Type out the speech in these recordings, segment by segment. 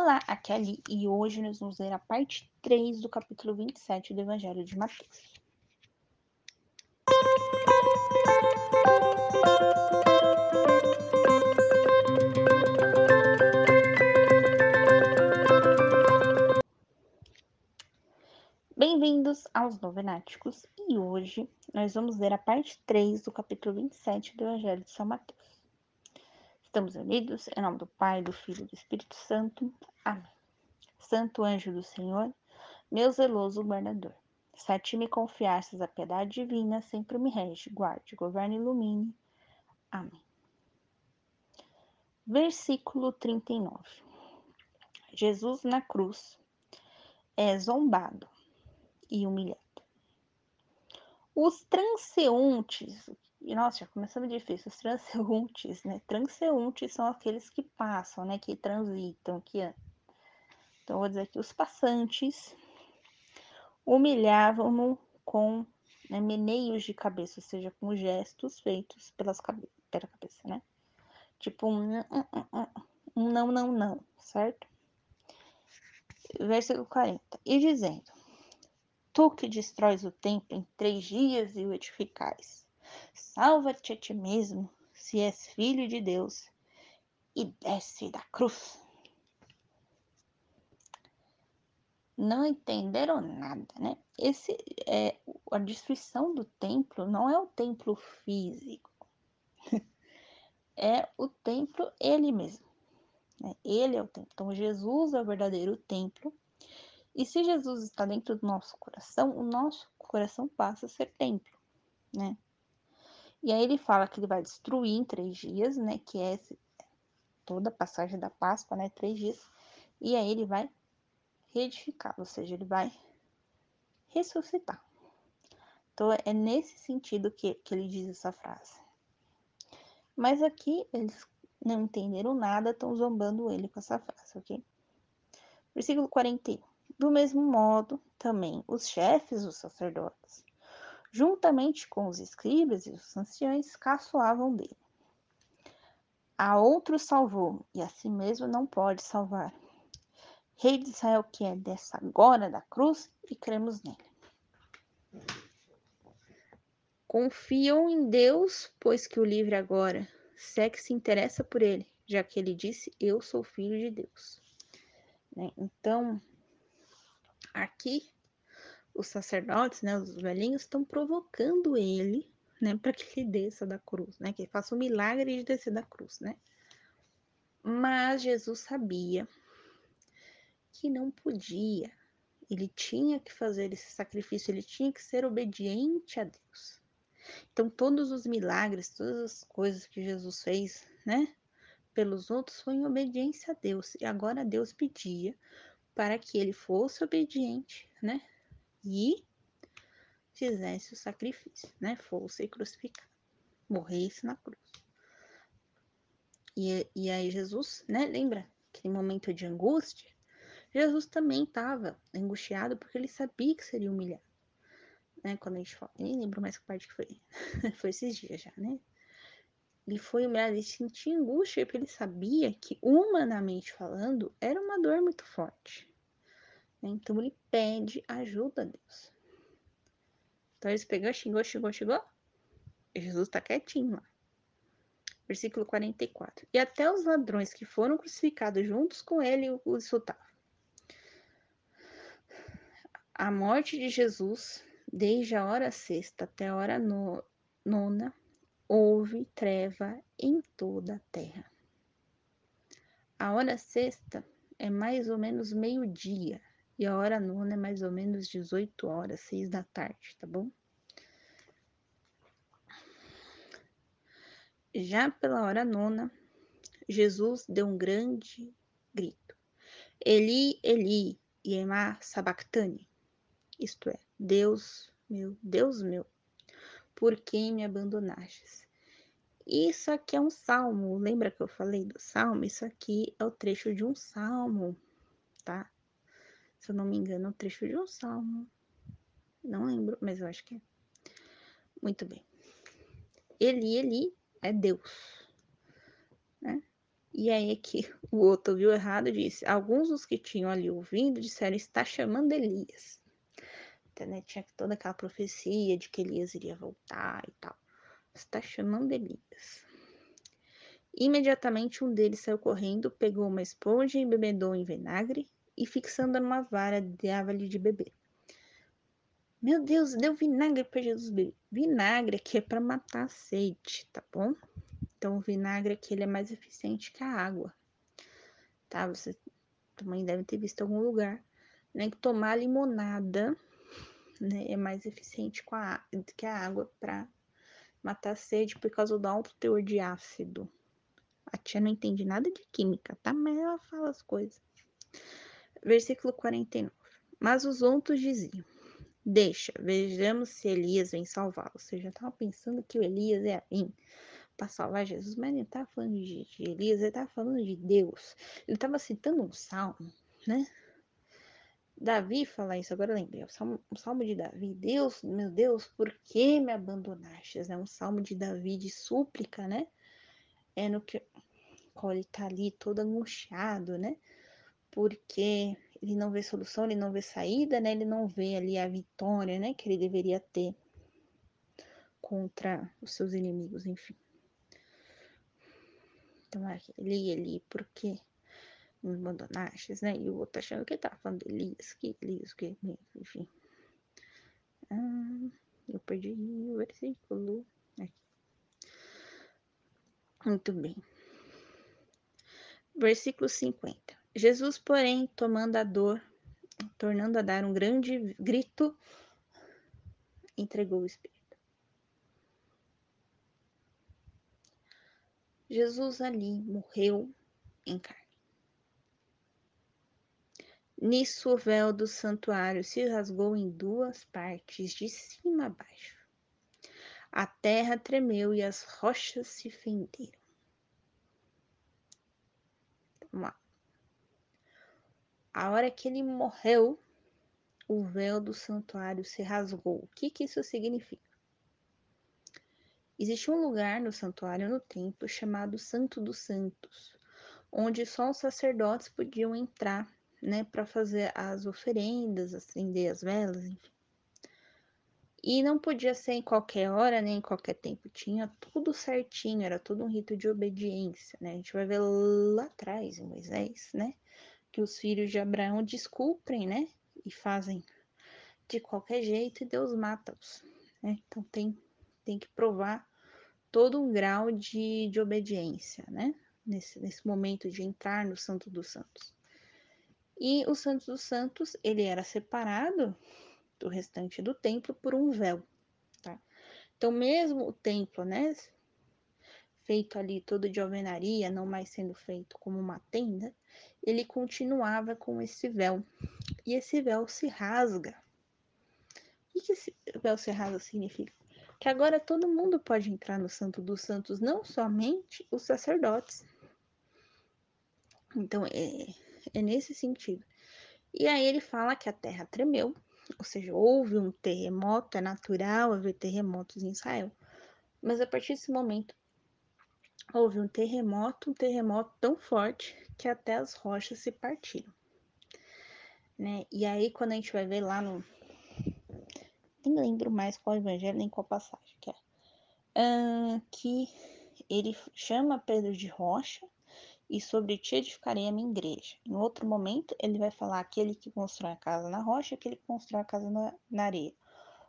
Olá, aqui é Ali e hoje nós vamos ler a parte 3 do capítulo 27 do Evangelho de Mateus. Bem-vindos aos Novenáticos e hoje nós vamos ler a parte 3 do capítulo 27 do Evangelho de São Mateus. Estamos unidos em nome do Pai, do Filho e do Espírito Santo. Amém. Santo anjo do Senhor, meu zeloso guardador, se a ti me confiastes a piedade divina, sempre me rege, guarde, governe e ilumine. Amém. Versículo 39. Jesus na cruz é zombado e humilhado. Os transeuntes, e nossa, já começando difícil, os transeuntes, né? Transeuntes são aqueles que passam, né? Que transitam, que. Então, vou dizer que os passantes humilhavam-no com né, meneios de cabeça, ou seja, com gestos feitos pelas cabe pela cabeça, né? Tipo um, um não, não, não, certo? Versículo 40. E dizendo: Tu que destróis o templo em três dias e o edificais Salva-te a ti mesmo, se és filho de Deus, e desce da cruz. Não entenderam nada, né? Esse é a destruição do templo não é o templo físico. é o templo ele mesmo. Né? Ele é o templo. Então Jesus é o verdadeiro templo. E se Jesus está dentro do nosso coração, o nosso coração passa a ser templo, né? E aí ele fala que ele vai destruir em três dias, né? Que é toda a passagem da Páscoa, né? Três dias. E aí ele vai reedificar, ou seja, ele vai ressuscitar. Então é nesse sentido que, que ele diz essa frase. Mas aqui eles não entenderam nada, estão zombando ele com essa frase, ok? Versículo 41. Do mesmo modo, também os chefes os sacerdotes juntamente com os escribas e os anciões, caçoavam dele. A outro salvou, e a si mesmo não pode salvar. Rei de Israel, que é dessa agora da cruz, e cremos nele. Confiam em Deus, pois que o livre agora, se é que se interessa por ele, já que ele disse: Eu sou filho de Deus. Né? Então, aqui os sacerdotes, né, os velhinhos, estão provocando ele, né, para que ele desça da cruz, né, que ele faça o milagre de descer da cruz, né. Mas Jesus sabia que não podia, ele tinha que fazer esse sacrifício, ele tinha que ser obediente a Deus. Então, todos os milagres, todas as coisas que Jesus fez, né, pelos outros, foi em obediência a Deus. E agora Deus pedia para que ele fosse obediente, né, e fizesse o sacrifício, né? Fosse crucificado, morresse na cruz. E, e aí Jesus, né? Lembra aquele momento de angústia? Jesus também estava angustiado porque ele sabia que seria humilhado. Né? Quando a gente fala, nem lembro mais que parte que foi. foi esses dias já, né? Ele foi humilhado, ele sentia angústia porque ele sabia que, humanamente falando, era uma dor muito forte. Então ele pede ajuda a Deus. Então ele pegou, xingou, xingou, xingou. E Jesus está quietinho lá. Versículo 44. E até os ladrões que foram crucificados juntos com ele o insultavam. A morte de Jesus, desde a hora sexta até a hora no, nona, houve treva em toda a terra. A hora sexta é mais ou menos meio-dia. E a hora nona é mais ou menos 18 horas, 6 da tarde, tá bom? Já pela hora nona, Jesus deu um grande grito. Eli, Eli, Yema Sabactani. Isto é, Deus meu, Deus meu, por quem me abandonastes? Isso aqui é um salmo. Lembra que eu falei do salmo? Isso aqui é o trecho de um salmo, tá? Se eu não me engano, um trecho de um salmo. Não lembro, mas eu acho que é. Muito bem. Eli, Eli é Deus. Né? E aí que o outro ouviu errado disse: Alguns dos que tinham ali ouvindo disseram: Está chamando Elias. Então, né, tinha toda aquela profecia de que Elias iria voltar e tal. Está chamando Elias. Imediatamente um deles saiu correndo, pegou uma esponja e embebedou em vinagre e fixando numa vara dava-lhe de beber. Meu Deus, deu vinagre para Jesus beber. Vinagre aqui é para matar a sede, tá bom? Então, o vinagre aqui ele é mais eficiente que a água, tá? Você também deve ter visto em algum lugar, né? Que tomar limonada, né? É mais eficiente com a, que a água para matar a sede por causa do alto teor de ácido. A tia não entende nada de química, tá? Mas ela fala as coisas. Versículo 49. Mas os outros diziam: Deixa, vejamos se Elias vem salvá-lo. Ou seja, estava pensando que o Elias ia vir para salvar Jesus, mas ele estava falando de, de Elias, ele estava falando de Deus. Ele estava citando um salmo, né? Davi fala isso, agora lembrei, o salmo, o salmo de Davi, Deus, meu Deus, por que me abandonaste? É um salmo de Davi de súplica, né? É no que qual ele tá ali todo angustiado, né? Porque ele não vê solução, ele não vê saída, né? Ele não vê ali a vitória, né? Que ele deveria ter contra os seus inimigos, enfim. Então, ali, ali, porque me abandonaste, né? E o outro achando que ele tá falando de Elias, que Elias, que, enfim. Ah, eu perdi o versículo aqui. Muito bem. Versículo 50. Jesus, porém, tomando a dor, tornando a dar um grande grito, entregou o Espírito. Jesus ali morreu em carne. Nisso o véu do santuário se rasgou em duas partes, de cima a baixo. A terra tremeu e as rochas se fenderam. Vamos lá. A hora que ele morreu, o véu do santuário se rasgou. O que, que isso significa? Existia um lugar no santuário no templo chamado Santo dos Santos, onde só os sacerdotes podiam entrar, né, para fazer as oferendas, acender as velas, enfim. E não podia ser em qualquer hora, nem em qualquer tempo, tinha tudo certinho, era todo um rito de obediência, né? A gente vai ver lá atrás em Moisés, né, que os filhos de Abraão descumprem, né, e fazem de qualquer jeito e Deus mata-os, né? Então tem tem que provar todo um grau de, de obediência, né? Nesse, nesse momento de entrar no Santo dos Santos. E o Santo dos Santos, ele era separado do restante do templo por um véu, tá? Então, mesmo o templo, né, feito ali todo de alvenaria, não mais sendo feito como uma tenda, ele continuava com esse véu. E esse véu se rasga. O que esse véu se rasga significa? que agora todo mundo pode entrar no Santo dos Santos, não somente os sacerdotes. Então, é, é nesse sentido. E aí ele fala que a terra tremeu, ou seja, houve um terremoto, é natural haver terremotos em Israel. Mas a partir desse momento, houve um terremoto, um terremoto tão forte que até as rochas se partiram. Né? E aí, quando a gente vai ver lá no, nem lembro mais qual evangelho nem qual passagem que é. Uh, que ele chama Pedro de rocha e sobre ti edificarei a minha igreja. Em outro momento, ele vai falar aquele que constrói a casa na rocha, aquele que constrói a casa na, na areia.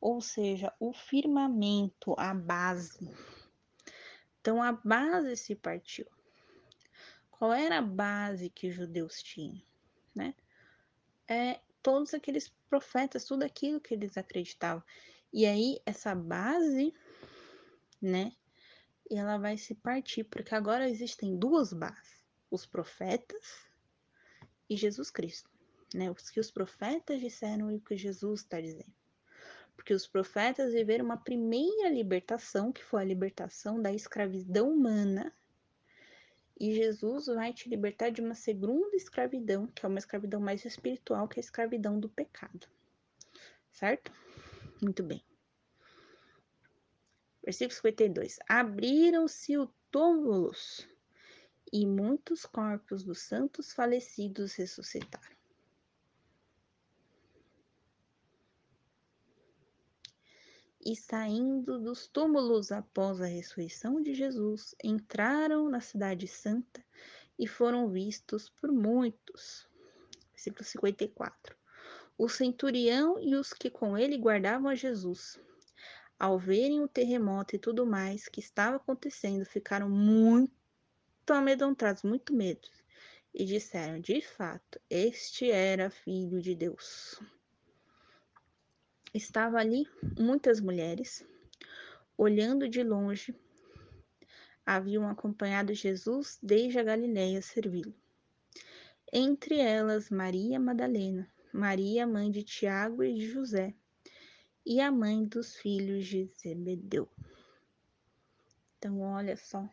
Ou seja, o firmamento, a base. Então, a base se partiu. Qual era a base que os judeus tinham? Né? É todos aqueles profetas, tudo aquilo que eles acreditavam. E aí, essa base, né, ela vai se partir, porque agora existem duas bases: os profetas e Jesus Cristo, né? Os que os profetas disseram e o que Jesus está dizendo. Porque os profetas viveram uma primeira libertação, que foi a libertação da escravidão humana, e Jesus vai te libertar de uma segunda escravidão, que é uma escravidão mais espiritual, que é a escravidão do pecado. Certo? Muito bem. Versículo 52. Abriram-se os túmulos e muitos corpos dos santos falecidos ressuscitaram. E saindo dos túmulos após a ressurreição de Jesus, entraram na Cidade Santa e foram vistos por muitos. Versículo 54. O centurião e os que com ele guardavam a Jesus, ao verem o terremoto e tudo mais que estava acontecendo, ficaram muito amedrontados, muito medos, e disseram: De fato, este era filho de Deus. Estava ali muitas mulheres, olhando de longe, haviam acompanhado Jesus desde a Galiléia servi-lo. Entre elas, Maria Madalena, Maria, mãe de Tiago e de José, e a mãe dos filhos de Zebedeu. Então, olha só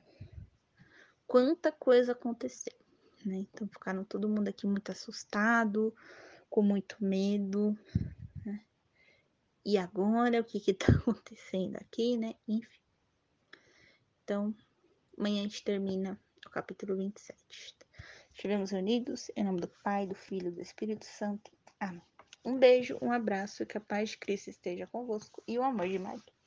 quanta coisa aconteceu, né? Então, ficaram todo mundo aqui muito assustado, com muito medo? E agora, o que que tá acontecendo aqui, né? Enfim. Então, amanhã a gente termina o capítulo 27. Estivemos unidos em nome do Pai, do Filho e do Espírito Santo. Amém. Um beijo, um abraço, que a paz de Cristo esteja convosco e o amor de Maria.